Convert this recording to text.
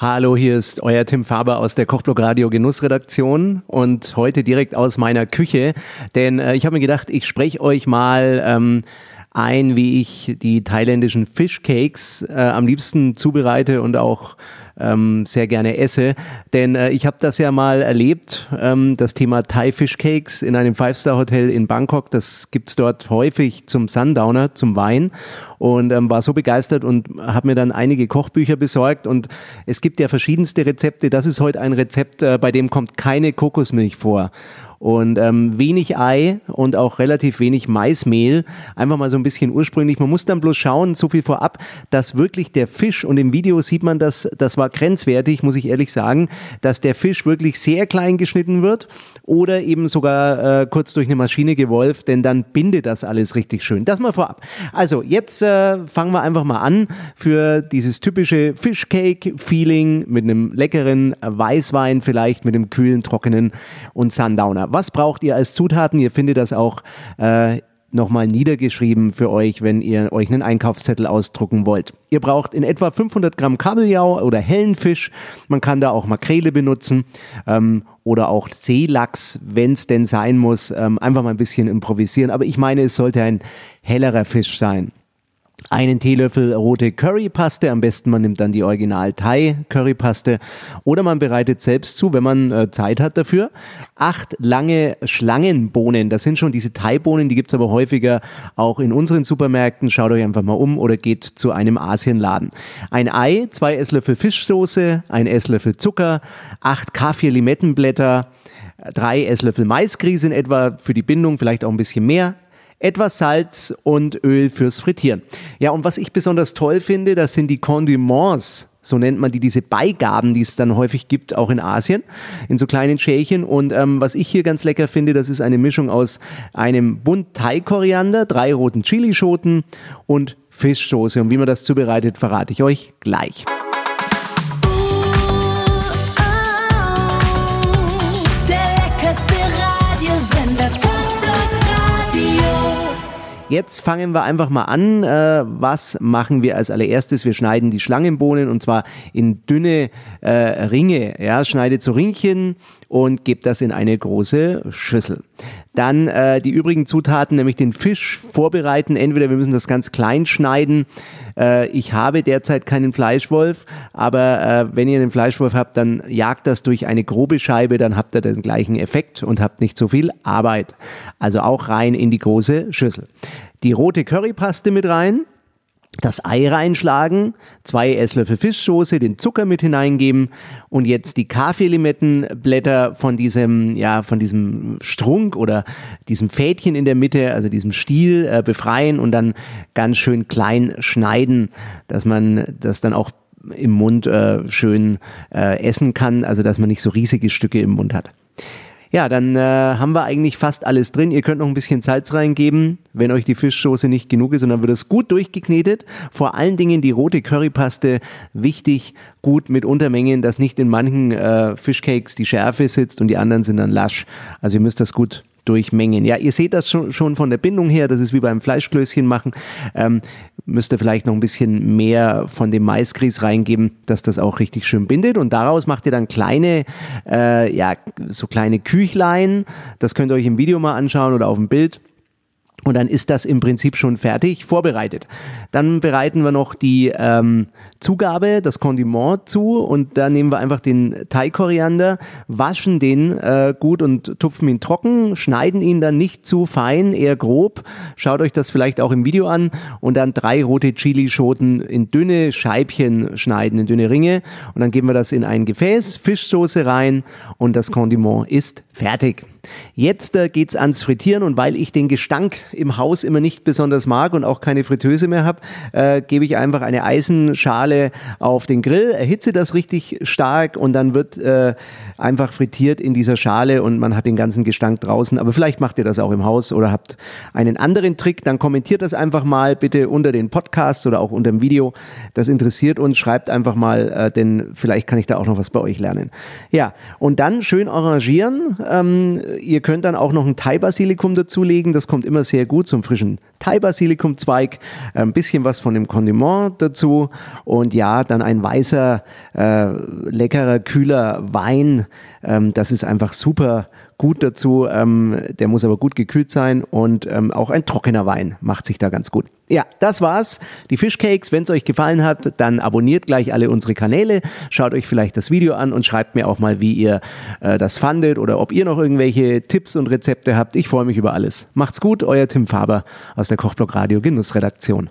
Hallo, hier ist euer Tim Faber aus der Kochblog Radio Genussredaktion und heute direkt aus meiner Küche, denn äh, ich habe mir gedacht, ich spreche euch mal ähm, ein, wie ich die thailändischen Fishcakes äh, am liebsten zubereite und auch ähm, sehr gerne esse. Denn äh, ich habe das ja mal erlebt, ähm, das Thema Thai Fish Cakes in einem Five-Star-Hotel in Bangkok. Das gibt's dort häufig zum Sundowner, zum Wein. Und ähm, war so begeistert und habe mir dann einige Kochbücher besorgt. Und es gibt ja verschiedenste Rezepte. Das ist heute ein Rezept, äh, bei dem kommt keine Kokosmilch vor und ähm, wenig Ei und auch relativ wenig Maismehl. Einfach mal so ein bisschen ursprünglich. Man muss dann bloß schauen, so viel vorab, dass wirklich der Fisch und im Video sieht man das, das war grenzwertig, muss ich ehrlich sagen, dass der Fisch wirklich sehr klein geschnitten wird oder eben sogar äh, kurz durch eine Maschine gewolft, denn dann bindet das alles richtig schön. Das mal vorab. Also jetzt äh, fangen wir einfach mal an für dieses typische Fishcake-Feeling mit einem leckeren Weißwein vielleicht, mit einem kühlen, trockenen und Sundowner. Was braucht ihr als Zutaten? Ihr findet das auch äh, nochmal niedergeschrieben für euch, wenn ihr euch einen Einkaufszettel ausdrucken wollt. Ihr braucht in etwa 500 Gramm Kabeljau oder hellen Fisch. Man kann da auch Makrele benutzen ähm, oder auch Seelachs, wenn es denn sein muss. Ähm, einfach mal ein bisschen improvisieren. Aber ich meine, es sollte ein hellerer Fisch sein einen Teelöffel rote Currypaste, am besten man nimmt dann die Original Thai Currypaste oder man bereitet selbst zu, wenn man äh, Zeit hat dafür. Acht lange Schlangenbohnen, das sind schon diese Thai-Bohnen, die gibt's aber häufiger auch in unseren Supermärkten. Schaut euch einfach mal um oder geht zu einem Asienladen. Ein Ei, zwei Esslöffel Fischsoße, ein Esslöffel Zucker, acht Kaffee-Limettenblätter, drei Esslöffel Maisgrieß in etwa für die Bindung, vielleicht auch ein bisschen mehr, etwas Salz und Öl fürs Frittieren. Ja, und was ich besonders toll finde, das sind die Condiments. So nennt man die, diese Beigaben, die es dann häufig gibt, auch in Asien, in so kleinen Schälchen. Und ähm, was ich hier ganz lecker finde, das ist eine Mischung aus einem Bund Thai-Koriander, drei roten Chilischoten und Fischsoße. Und wie man das zubereitet, verrate ich euch gleich. Jetzt fangen wir einfach mal an. Äh, was machen wir als allererstes? Wir schneiden die Schlangenbohnen und zwar in dünne äh, Ringe. Ja, schneidet so Ringchen und gebt das in eine große Schüssel. Dann äh, die übrigen Zutaten, nämlich den Fisch vorbereiten. Entweder wir müssen das ganz klein schneiden. Äh, ich habe derzeit keinen Fleischwolf, aber äh, wenn ihr einen Fleischwolf habt, dann jagt das durch eine grobe Scheibe, dann habt ihr den gleichen Effekt und habt nicht so viel Arbeit. Also auch rein in die große Schüssel. Die rote Currypaste mit rein das Ei reinschlagen, zwei Esslöffel Fischsoße, den Zucker mit hineingeben und jetzt die Kaffeelimettenblätter von diesem, ja, von diesem Strunk oder diesem Fädchen in der Mitte, also diesem Stiel äh, befreien und dann ganz schön klein schneiden, dass man das dann auch im Mund äh, schön äh, essen kann, also dass man nicht so riesige Stücke im Mund hat. Ja, dann äh, haben wir eigentlich fast alles drin. Ihr könnt noch ein bisschen Salz reingeben, wenn euch die Fischsoße nicht genug ist und dann wird es gut durchgeknetet. Vor allen Dingen die rote Currypaste wichtig, gut mit Untermengen, dass nicht in manchen äh, Fischcakes die Schärfe sitzt und die anderen sind dann lasch. Also ihr müsst das gut durchmengen. Ja, ihr seht das schon, schon von der Bindung her, das ist wie beim Fleischklößchen machen. Ähm, müsst ihr vielleicht noch ein bisschen mehr von dem Maisgrieß reingeben, dass das auch richtig schön bindet. Und daraus macht ihr dann kleine, äh, ja, so kleine Küchlein. Das könnt ihr euch im Video mal anschauen oder auf dem Bild. Und dann ist das im Prinzip schon fertig, vorbereitet. Dann bereiten wir noch die ähm, Zugabe, das Kondiment zu und da nehmen wir einfach den Thai-Koriander, waschen den äh, gut und tupfen ihn trocken, schneiden ihn dann nicht zu fein, eher grob. Schaut euch das vielleicht auch im Video an und dann drei rote Chilischoten in dünne Scheibchen schneiden, in dünne Ringe und dann geben wir das in ein Gefäß, Fischsoße rein und das Kondiment ist fertig. Jetzt äh, geht's ans Frittieren und weil ich den Gestank im Haus immer nicht besonders mag und auch keine Fritteuse mehr habe, äh, gebe ich einfach eine Eisenschale auf den Grill, erhitze das richtig stark und dann wird äh, einfach frittiert in dieser Schale und man hat den ganzen Gestank draußen. Aber vielleicht macht ihr das auch im Haus oder habt einen anderen Trick, dann kommentiert das einfach mal bitte unter den Podcasts oder auch unter dem Video. Das interessiert uns, schreibt einfach mal, äh, denn vielleicht kann ich da auch noch was bei euch lernen. Ja, und dann schön arrangieren. Ähm, ihr könnt dann auch noch ein Thai-Basilikum dazulegen, das kommt immer sehr gut zum frischen Thai-Basilikum-Zweig, ein bisschen was von dem Kondiment dazu und ja, dann ein weißer, äh, leckerer, kühler Wein. Ähm, das ist einfach super gut dazu. Ähm, der muss aber gut gekühlt sein und ähm, auch ein trockener Wein macht sich da ganz gut. Ja, das war's. Die Fischcakes. Wenn es euch gefallen hat, dann abonniert gleich alle unsere Kanäle. Schaut euch vielleicht das Video an und schreibt mir auch mal, wie ihr äh, das fandet oder ob ihr noch irgendwelche Tipps und Rezepte habt. Ich freue mich über alles. Macht's gut, euer Tim Faber aus der Kochblock Radio Genussredaktion.